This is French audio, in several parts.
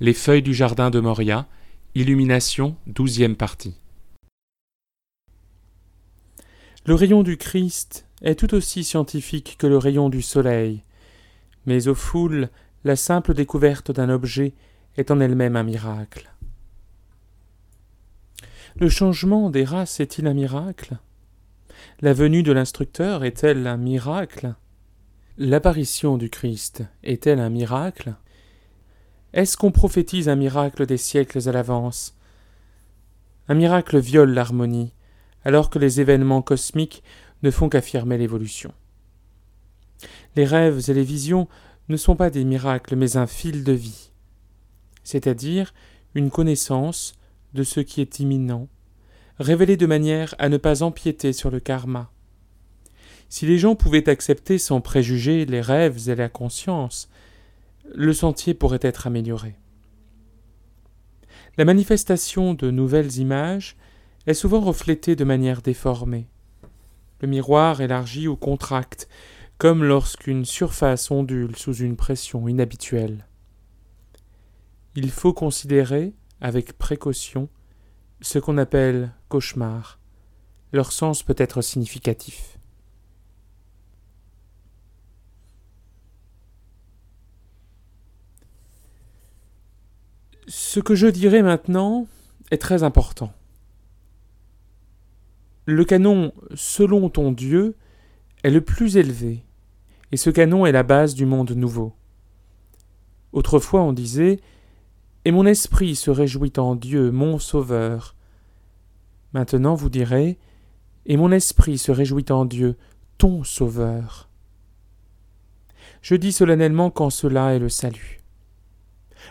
les feuilles du jardin de Moria, Illumination, douzième partie. Le rayon du Christ est tout aussi scientifique que le rayon du soleil, mais aux foules, la simple découverte d'un objet est en elle-même un miracle. Le changement des races est-il un miracle? La venue de l'instructeur est-elle un miracle? L'apparition du Christ est-elle un miracle? Est-ce qu'on prophétise un miracle des siècles à l'avance? Un miracle viole l'harmonie, alors que les événements cosmiques ne font qu'affirmer l'évolution. Les rêves et les visions ne sont pas des miracles, mais un fil de vie, c'est-à-dire une connaissance de ce qui est imminent, révélée de manière à ne pas empiéter sur le karma. Si les gens pouvaient accepter sans préjuger les rêves et la conscience, le sentier pourrait être amélioré. La manifestation de nouvelles images est souvent reflétée de manière déformée. Le miroir élargit ou contracte, comme lorsqu'une surface ondule sous une pression inhabituelle. Il faut considérer, avec précaution, ce qu'on appelle cauchemar. Leur sens peut être significatif. Ce que je dirai maintenant est très important. Le canon selon ton Dieu est le plus élevé, et ce canon est la base du monde nouveau. Autrefois on disait Et mon esprit se réjouit en Dieu, mon Sauveur. Maintenant vous direz Et mon esprit se réjouit en Dieu, ton Sauveur. Je dis solennellement qu'en cela est le salut.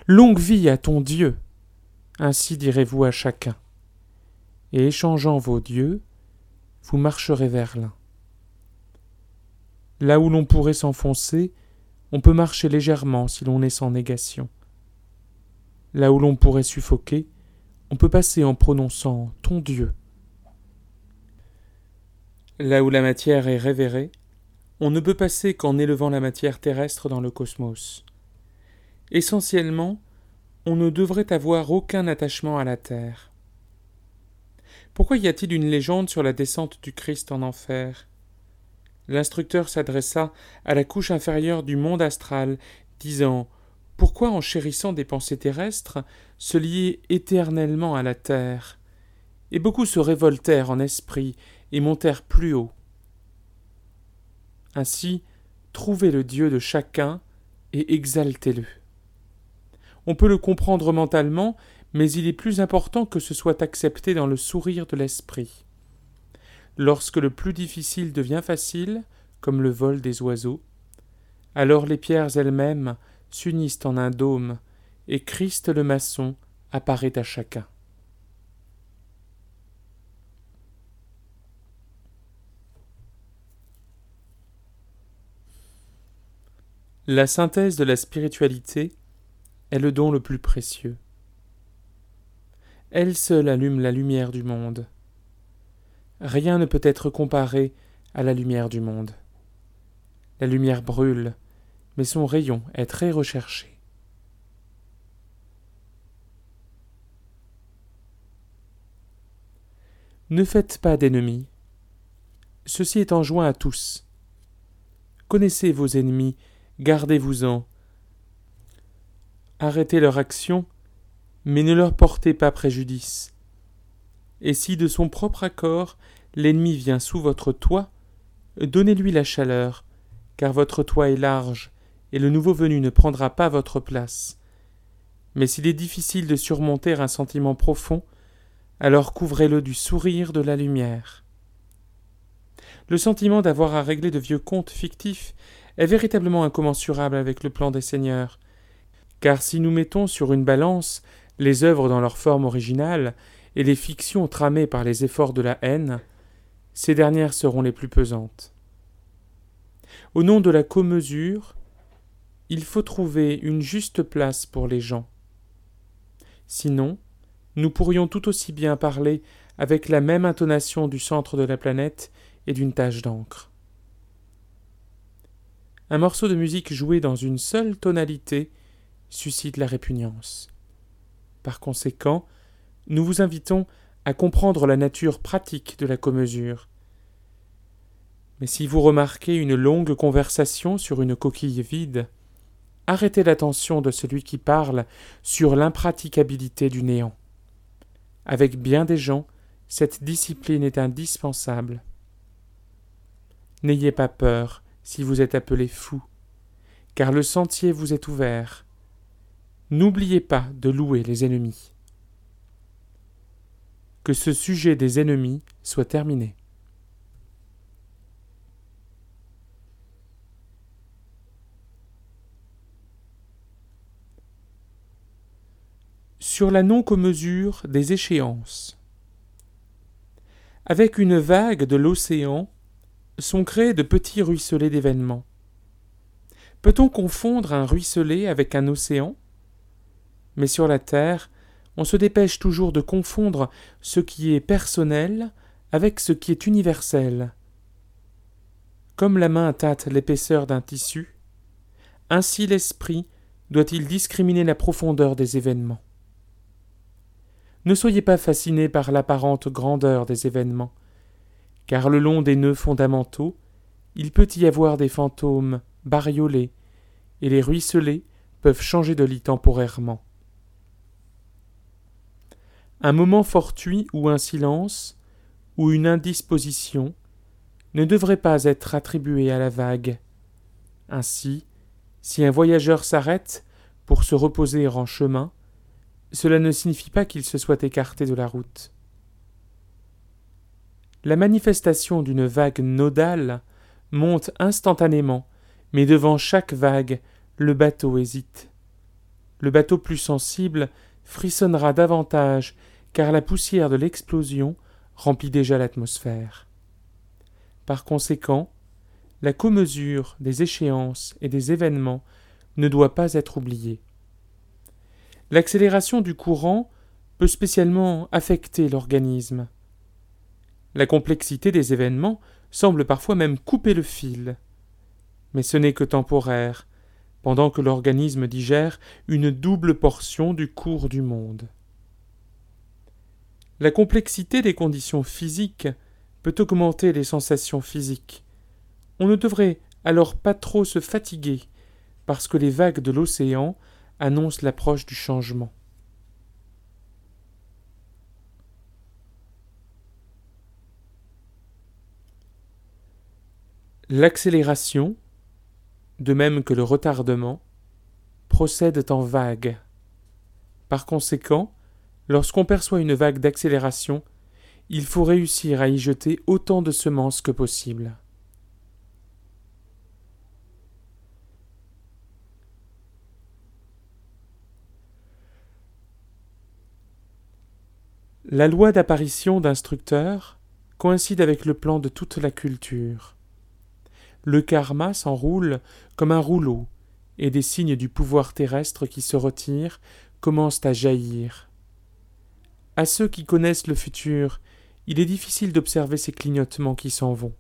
Longue vie à ton Dieu. Ainsi direz-vous à chacun. Et échangeant vos dieux, vous marcherez vers l'un. Là où l'on pourrait s'enfoncer, on peut marcher légèrement si l'on est sans négation. Là où l'on pourrait suffoquer, on peut passer en prononçant ton Dieu. Là où la matière est révérée, on ne peut passer qu'en élevant la matière terrestre dans le cosmos. Essentiellement, on ne devrait avoir aucun attachement à la terre. Pourquoi y a-t-il une légende sur la descente du Christ en enfer? L'instructeur s'adressa à la couche inférieure du monde astral, disant Pourquoi, en chérissant des pensées terrestres, se lier éternellement à la terre? Et beaucoup se révoltèrent en esprit et montèrent plus haut. Ainsi, trouvez le Dieu de chacun et exaltez-le. On peut le comprendre mentalement, mais il est plus important que ce soit accepté dans le sourire de l'esprit. Lorsque le plus difficile devient facile, comme le vol des oiseaux, alors les pierres elles-mêmes s'unissent en un dôme, et Christ le maçon apparaît à chacun. La synthèse de la spiritualité est le don le plus précieux. Elle seule allume la lumière du monde. Rien ne peut être comparé à la lumière du monde. La lumière brûle, mais son rayon est très recherché. Ne faites pas d'ennemis. Ceci est enjoint à tous. Connaissez vos ennemis, gardez-vous-en, arrêtez leur action, mais ne leur portez pas préjudice. Et si de son propre accord l'ennemi vient sous votre toit, donnez-lui la chaleur, car votre toit est large, et le nouveau venu ne prendra pas votre place. Mais s'il est difficile de surmonter un sentiment profond, alors couvrez-le du sourire de la lumière. Le sentiment d'avoir à régler de vieux comptes fictifs est véritablement incommensurable avec le plan des seigneurs, car si nous mettons sur une balance les œuvres dans leur forme originale et les fictions tramées par les efforts de la haine, ces dernières seront les plus pesantes. Au nom de la commesure, il faut trouver une juste place pour les gens. Sinon, nous pourrions tout aussi bien parler avec la même intonation du centre de la planète et d'une tache d'encre. Un morceau de musique joué dans une seule tonalité suscite la répugnance. Par conséquent, nous vous invitons à comprendre la nature pratique de la commesure. Mais si vous remarquez une longue conversation sur une coquille vide, arrêtez l'attention de celui qui parle sur l'impraticabilité du néant. Avec bien des gens, cette discipline est indispensable. N'ayez pas peur si vous êtes appelé fou, car le sentier vous est ouvert. N'oubliez pas de louer les ennemis. Que ce sujet des ennemis soit terminé. sur la non-commesure des échéances. Avec une vague de l'océan sont créés de petits ruisselets d'événements. Peut-on confondre un ruisselet avec un océan? Mais sur la Terre, on se dépêche toujours de confondre ce qui est personnel avec ce qui est universel. Comme la main tâte l'épaisseur d'un tissu, ainsi l'esprit doit-il discriminer la profondeur des événements. Ne soyez pas fascinés par l'apparente grandeur des événements, car le long des nœuds fondamentaux, il peut y avoir des fantômes bariolés, et les ruisselets peuvent changer de lit temporairement. Un moment fortuit ou un silence, ou une indisposition, ne devrait pas être attribué à la vague. Ainsi, si un voyageur s'arrête pour se reposer en chemin, cela ne signifie pas qu'il se soit écarté de la route. La manifestation d'une vague nodale monte instantanément, mais devant chaque vague, le bateau hésite. Le bateau plus sensible frissonnera davantage, car la poussière de l'explosion remplit déjà l'atmosphère. Par conséquent, la commesure des échéances et des événements ne doit pas être oubliée. L'accélération du courant peut spécialement affecter l'organisme. La complexité des événements semble parfois même couper le fil. Mais ce n'est que temporaire, pendant que l'organisme digère une double portion du cours du monde. La complexité des conditions physiques peut augmenter les sensations physiques. On ne devrait alors pas trop se fatiguer, parce que les vagues de l'océan annonce l'approche du changement. L'accélération, de même que le retardement, procèdent en vagues. Par conséquent, lorsqu'on perçoit une vague d'accélération, il faut réussir à y jeter autant de semences que possible. La loi d'apparition d'instructeurs coïncide avec le plan de toute la culture. Le karma s'enroule comme un rouleau, et des signes du pouvoir terrestre qui se retire commencent à jaillir. À ceux qui connaissent le futur, il est difficile d'observer ces clignotements qui s'en vont.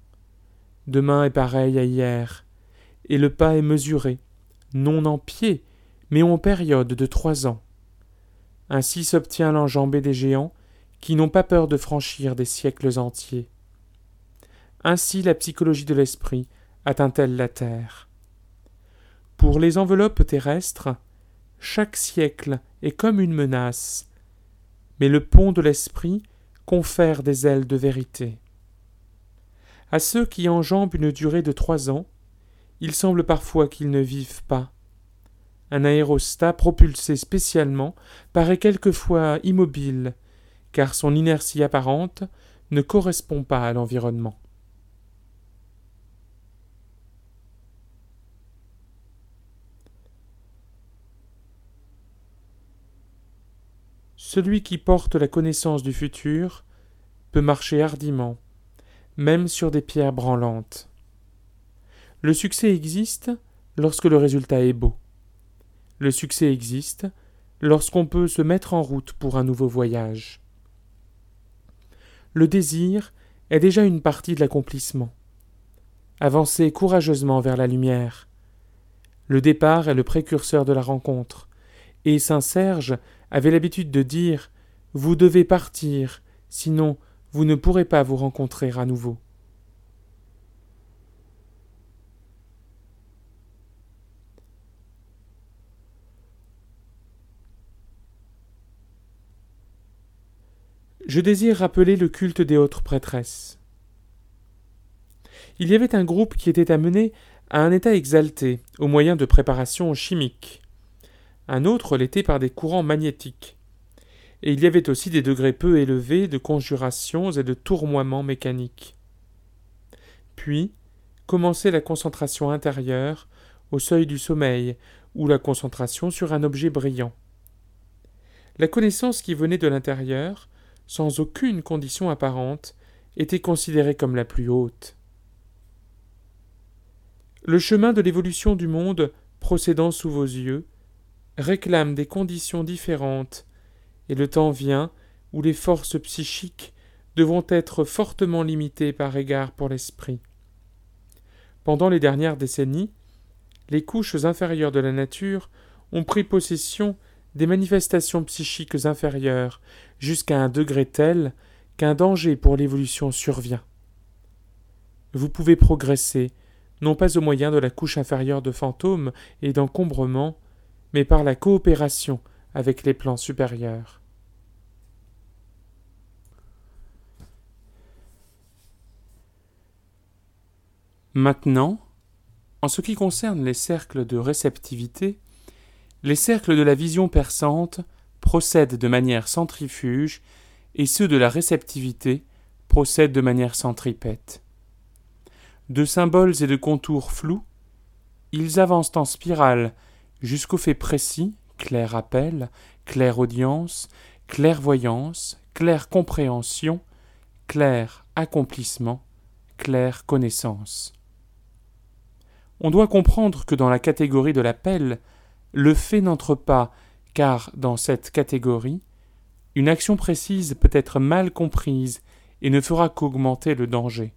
Demain est pareil à hier, et le pas est mesuré, non en pied, mais en période de trois ans. Ainsi s'obtient l'enjambée des géants qui n'ont pas peur de franchir des siècles entiers. Ainsi la psychologie de l'esprit atteint-elle la terre? Pour les enveloppes terrestres, chaque siècle est comme une menace, mais le pont de l'esprit confère des ailes de vérité. À ceux qui enjambent une durée de trois ans, il semble parfois qu'ils ne vivent pas. Un aérostat propulsé spécialement paraît quelquefois immobile, car son inertie apparente ne correspond pas à l'environnement. Celui qui porte la connaissance du futur peut marcher hardiment, même sur des pierres branlantes. Le succès existe lorsque le résultat est beau. Le succès existe lorsqu'on peut se mettre en route pour un nouveau voyage. Le désir est déjà une partie de l'accomplissement. Avancez courageusement vers la lumière. Le départ est le précurseur de la rencontre, et saint Serge avait l'habitude de dire Vous devez partir, sinon vous ne pourrez pas vous rencontrer à nouveau. Je désire rappeler le culte des autres prêtresses. Il y avait un groupe qui était amené à un état exalté au moyen de préparations chimiques. Un autre l'était par des courants magnétiques. Et il y avait aussi des degrés peu élevés de conjurations et de tournoiements mécaniques. Puis commençait la concentration intérieure au seuil du sommeil, ou la concentration sur un objet brillant. La connaissance qui venait de l'intérieur, sans aucune condition apparente, était considérée comme la plus haute. Le chemin de l'évolution du monde procédant sous vos yeux réclame des conditions différentes, et le temps vient où les forces psychiques devront être fortement limitées par égard pour l'esprit. Pendant les dernières décennies, les couches inférieures de la nature ont pris possession des manifestations psychiques inférieures jusqu'à un degré tel qu'un danger pour l'évolution survient. Vous pouvez progresser, non pas au moyen de la couche inférieure de fantômes et d'encombrements, mais par la coopération avec les plans supérieurs. Maintenant, en ce qui concerne les cercles de réceptivité, les cercles de la vision perçante procèdent de manière centrifuge et ceux de la réceptivité procèdent de manière centripète. De symboles et de contours flous, ils avancent en spirale jusqu'au fait précis, clair appel, claire audience, clairvoyance, claire compréhension, clair accomplissement, claire connaissance. On doit comprendre que dans la catégorie de l'appel, le fait n'entre pas, car dans cette catégorie, une action précise peut être mal comprise et ne fera qu'augmenter le danger.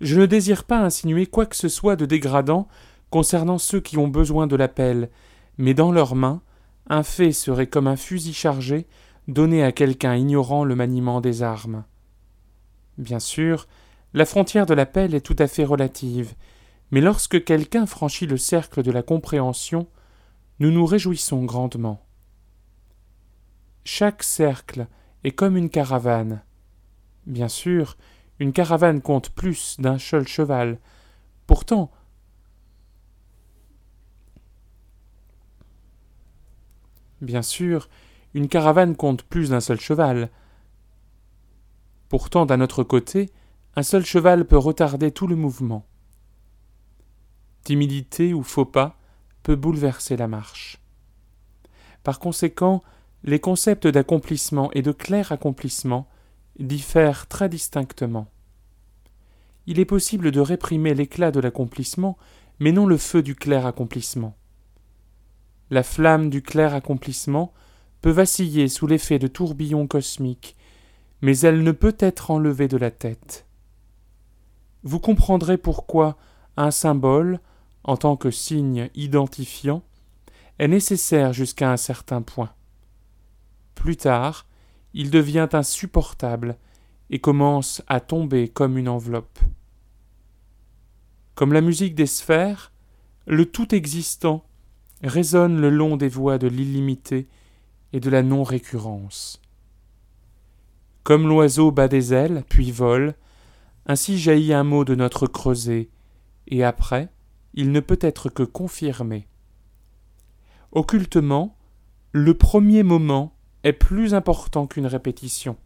Je ne désire pas insinuer quoi que ce soit de dégradant concernant ceux qui ont besoin de l'appel, mais dans leurs mains, un fait serait comme un fusil chargé donné à quelqu'un ignorant le maniement des armes. Bien sûr, la frontière de l'appel est tout à fait relative, mais lorsque quelqu'un franchit le cercle de la compréhension, nous nous réjouissons grandement. Chaque cercle est comme une caravane. Bien sûr, une caravane compte plus d'un seul cheval. Pourtant, Bien sûr, une caravane compte plus d'un seul cheval. Pourtant, d'un autre côté, un seul cheval peut retarder tout le mouvement. Timidité ou faux pas peut bouleverser la marche. Par conséquent, les concepts d'accomplissement et de clair accomplissement diffèrent très distinctement. Il est possible de réprimer l'éclat de l'accomplissement, mais non le feu du clair accomplissement. La flamme du clair accomplissement peut vaciller sous l'effet de tourbillons cosmiques, mais elle ne peut être enlevée de la tête. Vous comprendrez pourquoi un symbole, en tant que signe identifiant, est nécessaire jusqu'à un certain point. Plus tard, il devient insupportable et commence à tomber comme une enveloppe. Comme la musique des sphères, le tout existant résonne le long des voies de l'illimité et de la non-récurrence. Comme l'oiseau bat des ailes, puis vole, ainsi jaillit un mot de notre creuset, et après, il ne peut être que confirmé. Occultement, le premier moment est plus important qu'une répétition.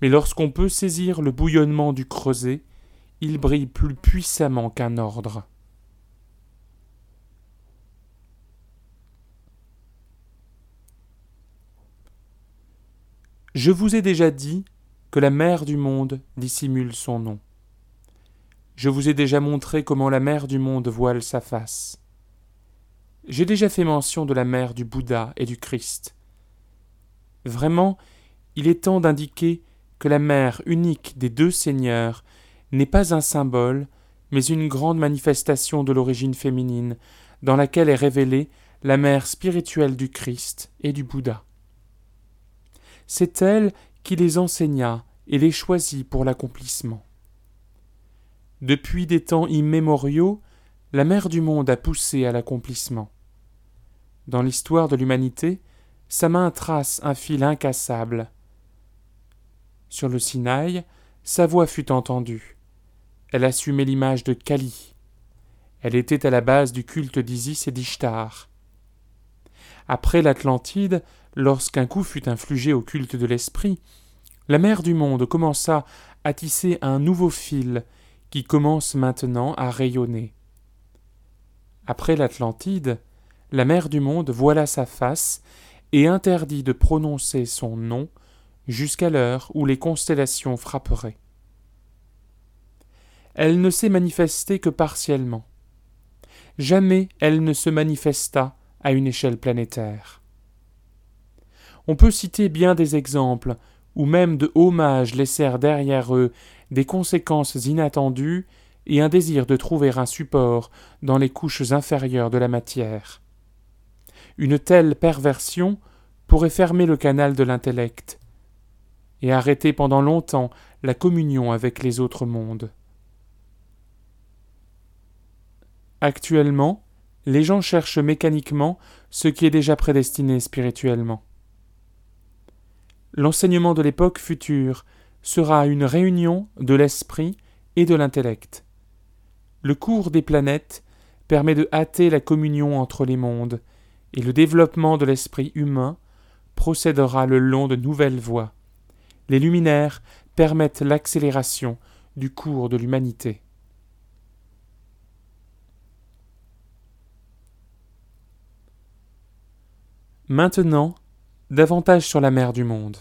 Mais lorsqu'on peut saisir le bouillonnement du creuset, il brille plus puissamment qu'un ordre. Je vous ai déjà dit que la mère du monde dissimule son nom. Je vous ai déjà montré comment la mère du monde voile sa face. J'ai déjà fait mention de la mère du Bouddha et du Christ. Vraiment, il est temps d'indiquer que la mère unique des deux seigneurs n'est pas un symbole, mais une grande manifestation de l'origine féminine, dans laquelle est révélée la mère spirituelle du Christ et du Bouddha. C'est elle qui les enseigna et les choisit pour l'accomplissement. Depuis des temps immémoriaux, la mère du monde a poussé à l'accomplissement. Dans l'histoire de l'humanité, sa main trace un fil incassable. Sur le Sinaï, sa voix fut entendue. Elle assumait l'image de Kali. Elle était à la base du culte d'Isis et d'Ishtar. Après l'Atlantide, lorsqu'un coup fut infligé au culte de l'esprit, la mère du monde commença à tisser un nouveau fil qui commence maintenant à rayonner. Après l'Atlantide, la mère du monde voila sa face et interdit de prononcer son nom jusqu'à l'heure où les constellations frapperaient. Elle ne s'est manifestée que partiellement. Jamais elle ne se manifesta à une échelle planétaire. On peut citer bien des exemples où même de hauts mages laissèrent derrière eux des conséquences inattendues et un désir de trouver un support dans les couches inférieures de la matière. Une telle perversion pourrait fermer le canal de l'intellect et arrêter pendant longtemps la communion avec les autres mondes. Actuellement, les gens cherchent mécaniquement ce qui est déjà prédestiné spirituellement. L'enseignement de l'époque future sera une réunion de l'esprit et de l'intellect. Le cours des planètes permet de hâter la communion entre les mondes, et le développement de l'esprit humain procédera le long de nouvelles voies. Les luminaires permettent l'accélération du cours de l'humanité. Maintenant, davantage sur la mère du monde.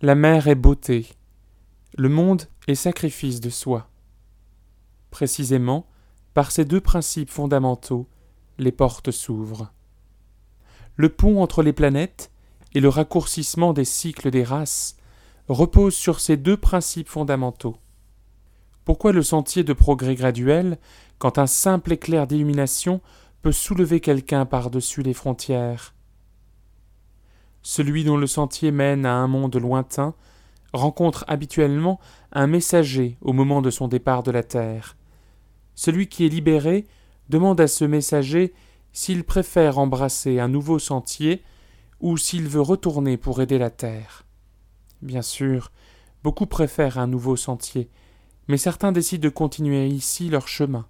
La mère est beauté. Le monde est sacrifice de soi. Précisément, par ces deux principes fondamentaux, les portes s'ouvrent. Le pont entre les planètes et le raccourcissement des cycles des races reposent sur ces deux principes fondamentaux. Pourquoi le sentier de progrès graduel, quand un simple éclair d'illumination peut soulever quelqu'un par-dessus les frontières celui dont le sentier mène à un monde lointain, rencontre habituellement un messager au moment de son départ de la terre. Celui qui est libéré demande à ce messager s'il préfère embrasser un nouveau sentier ou s'il veut retourner pour aider la terre. Bien sûr, beaucoup préfèrent un nouveau sentier, mais certains décident de continuer ici leur chemin.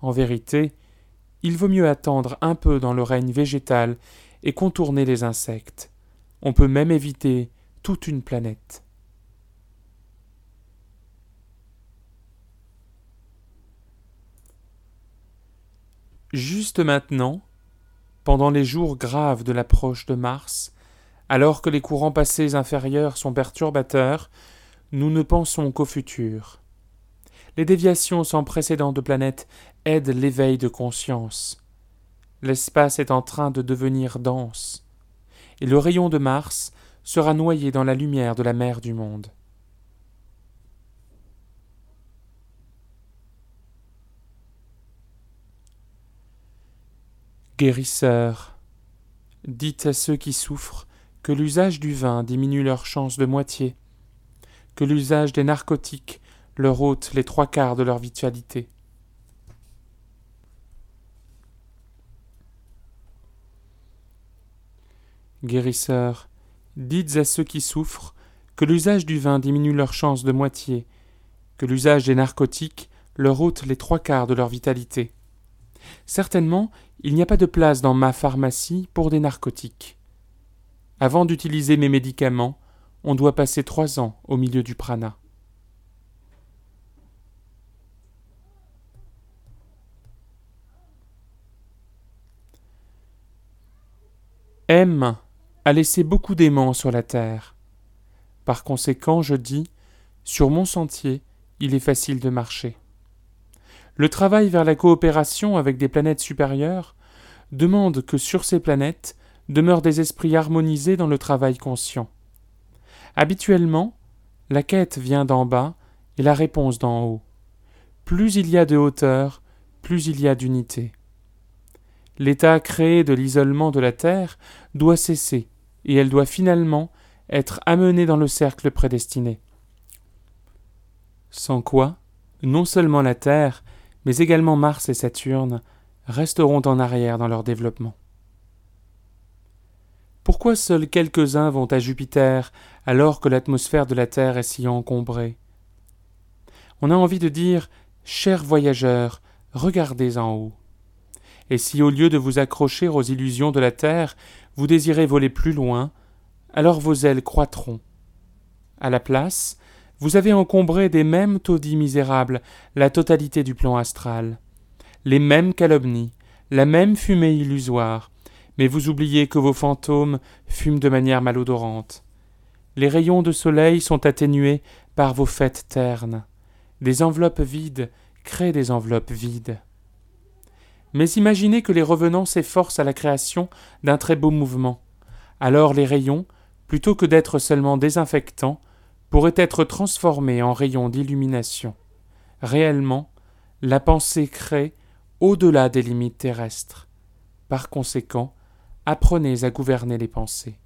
En vérité, il vaut mieux attendre un peu dans le règne végétal et contourner les insectes. On peut même éviter toute une planète. Juste maintenant, pendant les jours graves de l'approche de Mars, alors que les courants passés inférieurs sont perturbateurs, nous ne pensons qu'au futur. Les déviations sans précédent de planètes aident l'éveil de conscience. L'espace est en train de devenir dense, et le rayon de Mars sera noyé dans la lumière de la mer du monde. Guérisseurs, dites à ceux qui souffrent que l'usage du vin diminue leurs chances de moitié, que l'usage des narcotiques leur ôte les trois quarts de leur vitalité. Guérisseurs, dites à ceux qui souffrent que l'usage du vin diminue leurs chances de moitié, que l'usage des narcotiques leur ôte les trois quarts de leur vitalité. Certainement, il n'y a pas de place dans ma pharmacie pour des narcotiques. Avant d'utiliser mes médicaments, on doit passer trois ans au milieu du prana. Aime a laissé beaucoup d'aimants sur la terre. Par conséquent, je dis, sur mon sentier, il est facile de marcher. Le travail vers la coopération avec des planètes supérieures demande que sur ces planètes demeurent des esprits harmonisés dans le travail conscient. Habituellement, la quête vient d'en bas et la réponse d'en haut. Plus il y a de hauteur, plus il y a d'unité. L'état créé de l'isolement de la Terre doit cesser, et elle doit finalement être amenée dans le cercle prédestiné. Sans quoi, non seulement la Terre, mais également Mars et Saturne resteront en arrière dans leur développement. Pourquoi seuls quelques-uns vont à Jupiter alors que l'atmosphère de la Terre est si encombrée? On a envie de dire Chers voyageurs, regardez en haut. Et si au lieu de vous accrocher aux illusions de la terre, vous désirez voler plus loin, alors vos ailes croîtront. À la place, vous avez encombré des mêmes taudis misérables la totalité du plan astral, les mêmes calomnies, la même fumée illusoire, mais vous oubliez que vos fantômes fument de manière malodorante. Les rayons de soleil sont atténués par vos fêtes ternes. Des enveloppes vides créent des enveloppes vides. Mais imaginez que les revenants s'efforcent à la création d'un très beau mouvement. Alors les rayons, plutôt que d'être seulement désinfectants, pourraient être transformés en rayons d'illumination. Réellement, la pensée crée au-delà des limites terrestres. Par conséquent, apprenez à gouverner les pensées.